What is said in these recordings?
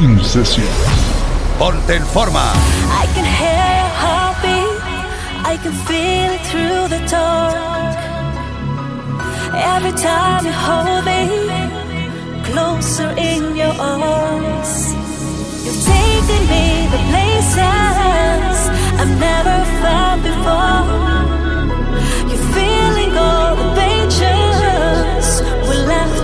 In Ponte en forma. I can hear heartbeat. I can feel it through the dark. Every time you hold me closer in your arms. You've taken me the places I've never found before. You're feeling all the pages we left.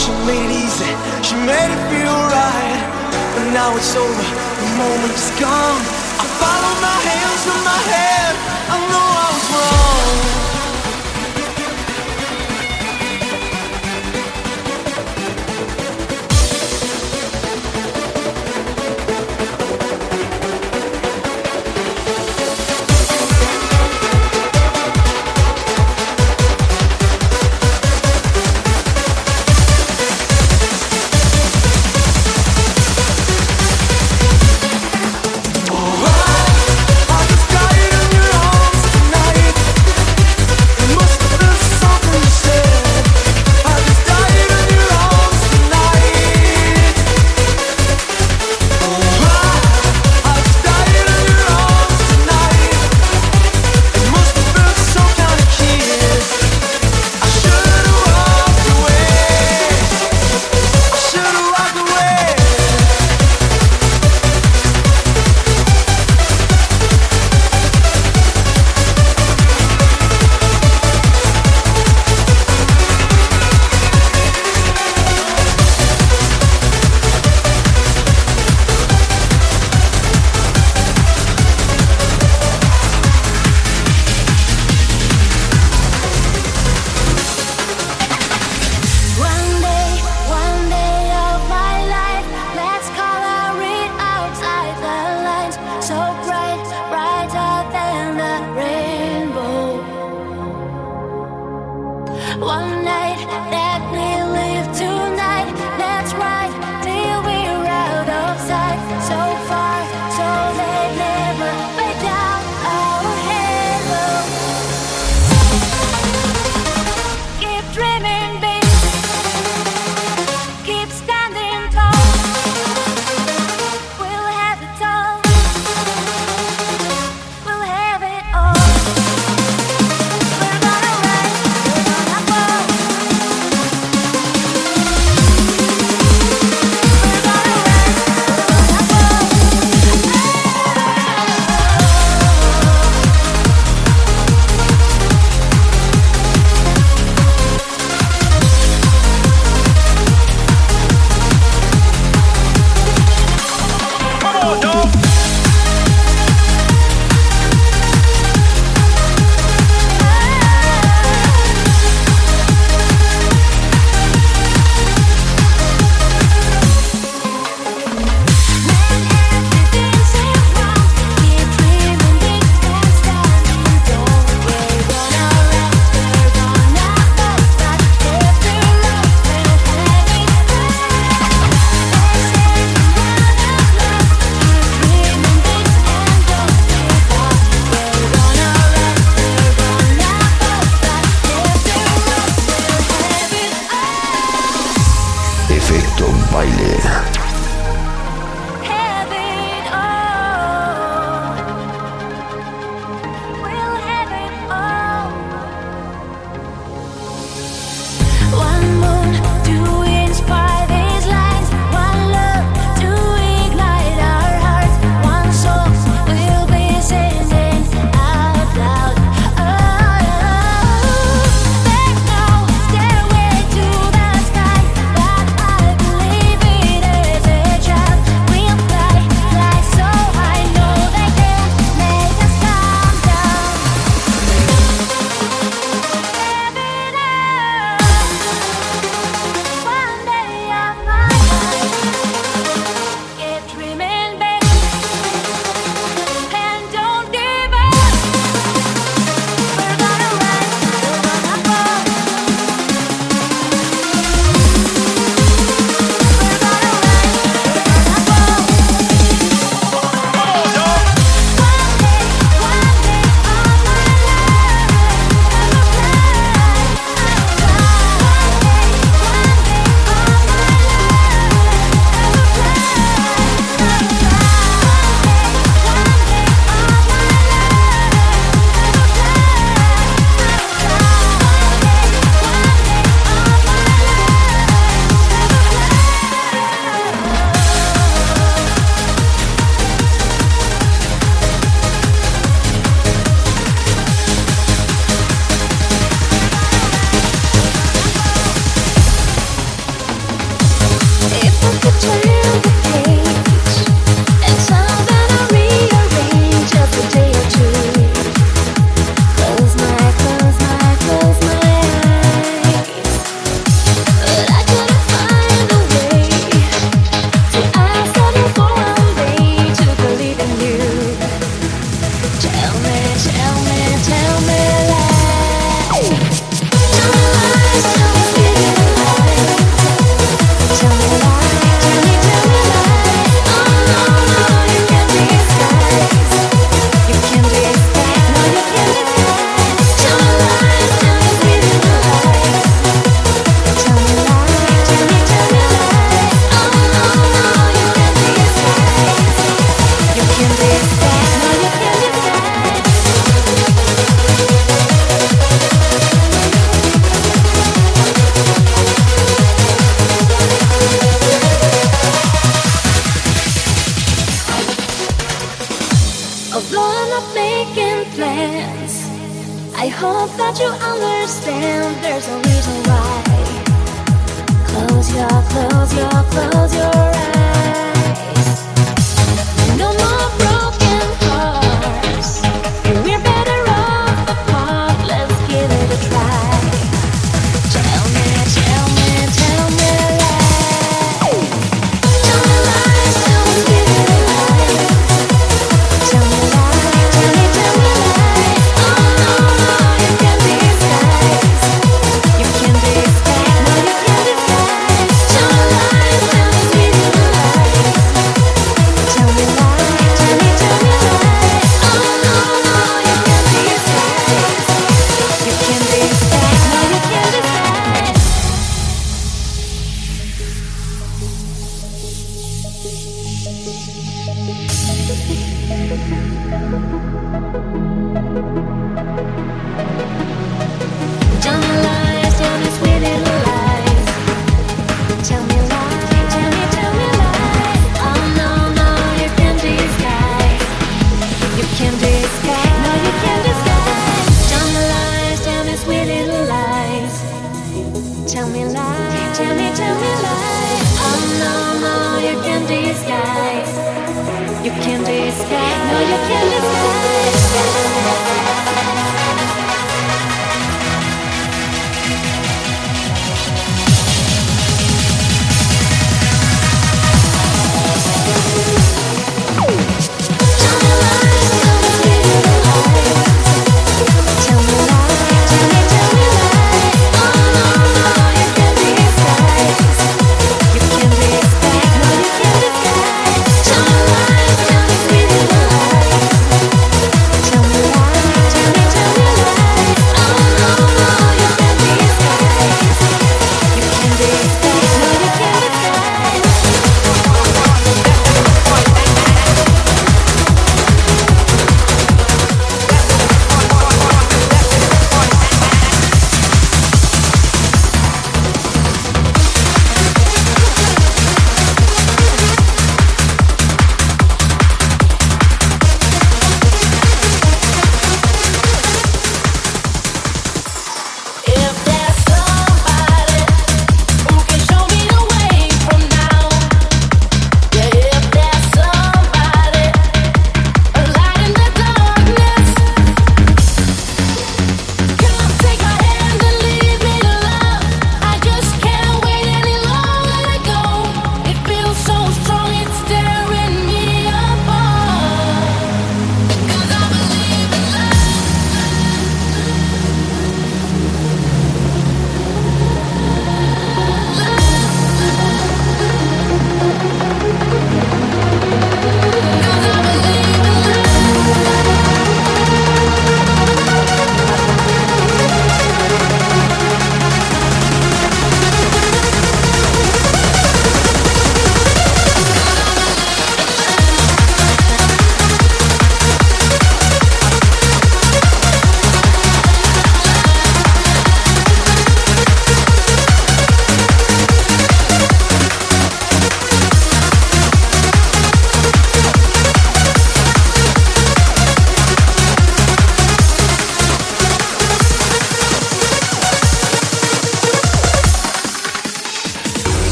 She made it easy, she made it feel right. But now it's over, the moment is gone. I follow my hands from my head.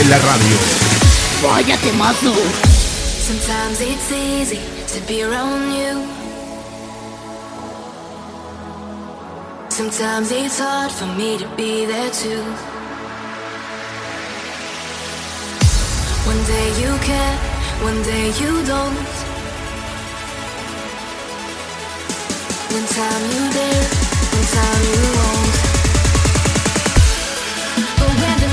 En la radio. Vaya temazo. Sometimes it's easy to be around you. Sometimes it's hard for me to be there too. One day you care, one day you don't. One time you dare, one time you won't. Mejores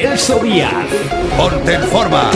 Celso Díaz. Ponte en forma.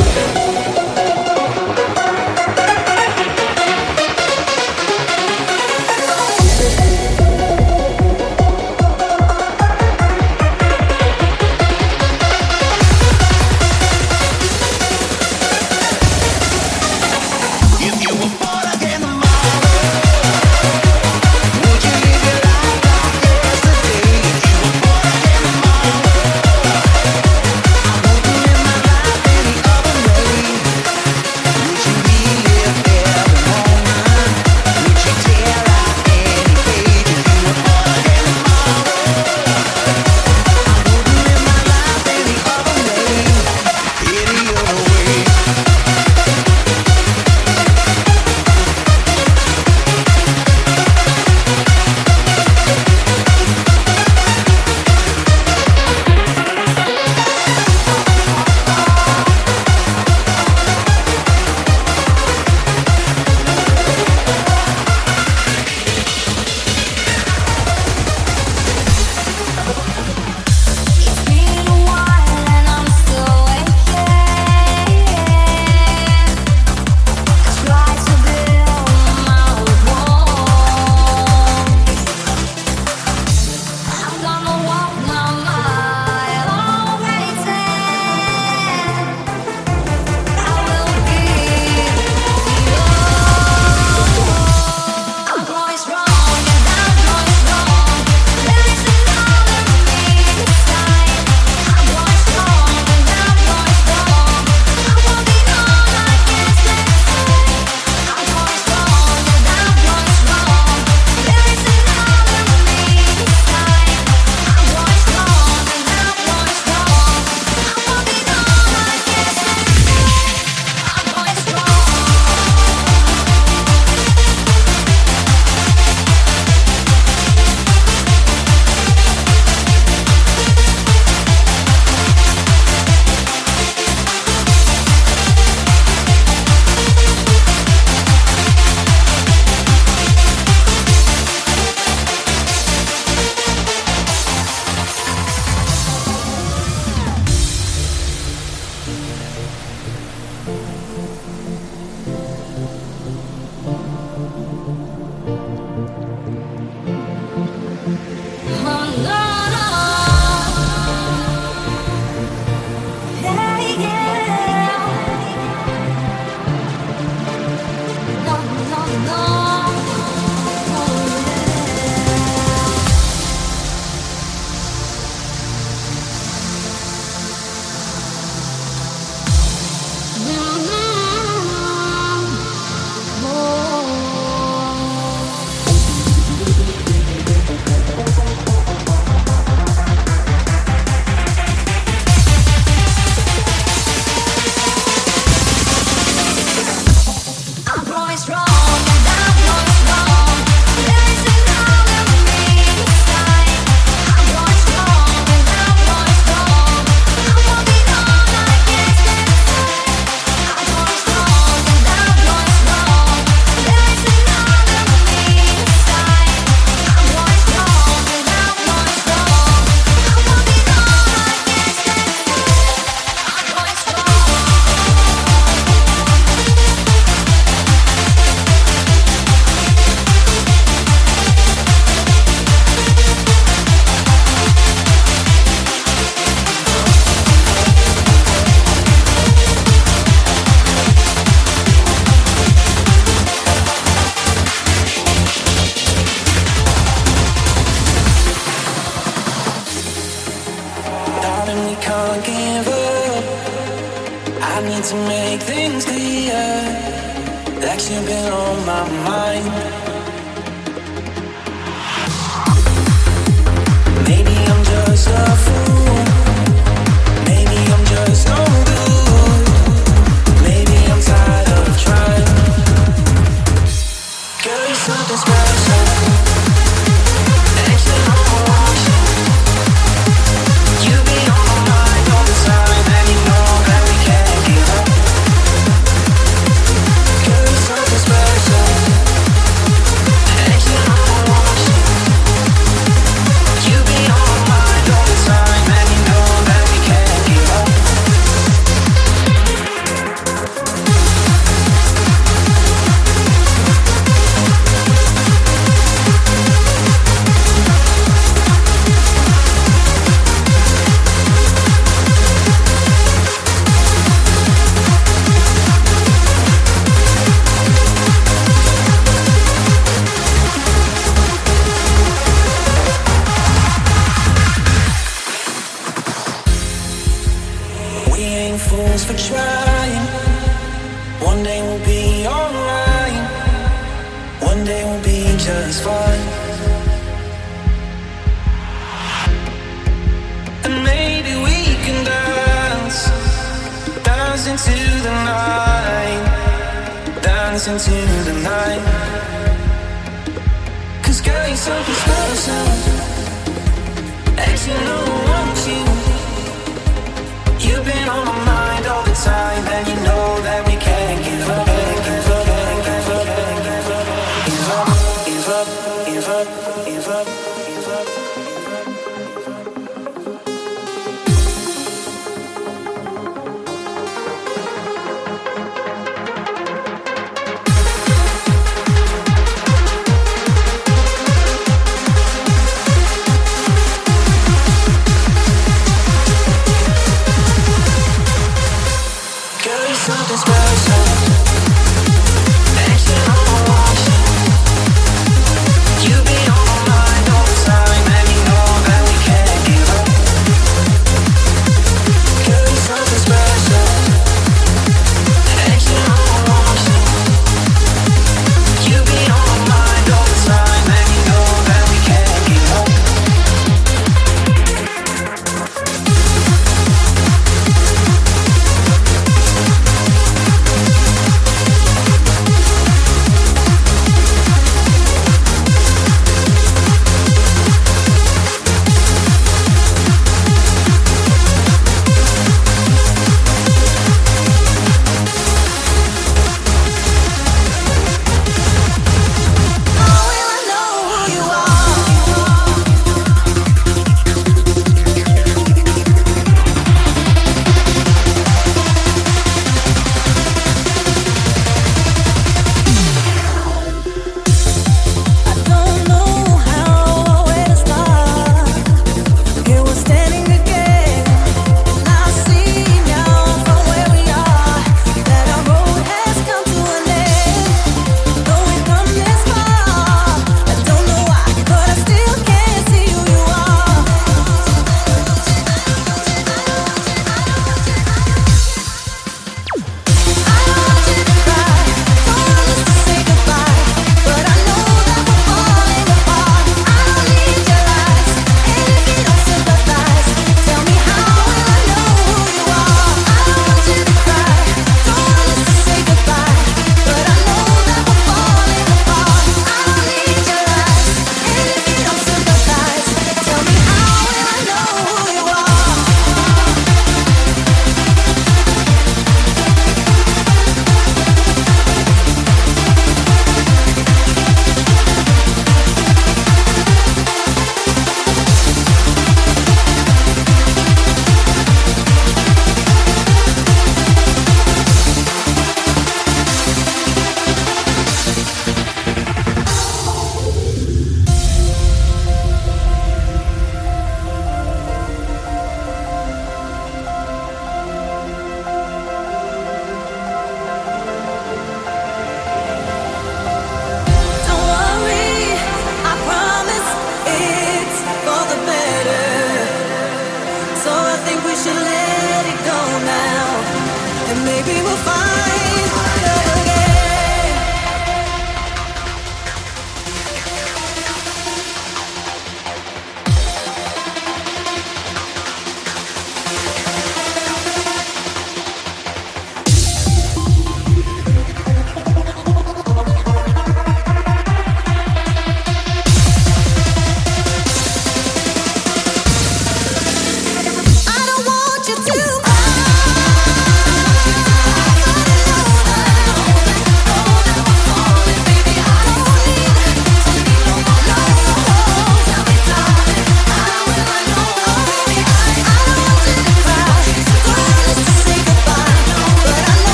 You've been on my mind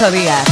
Celso Díaz.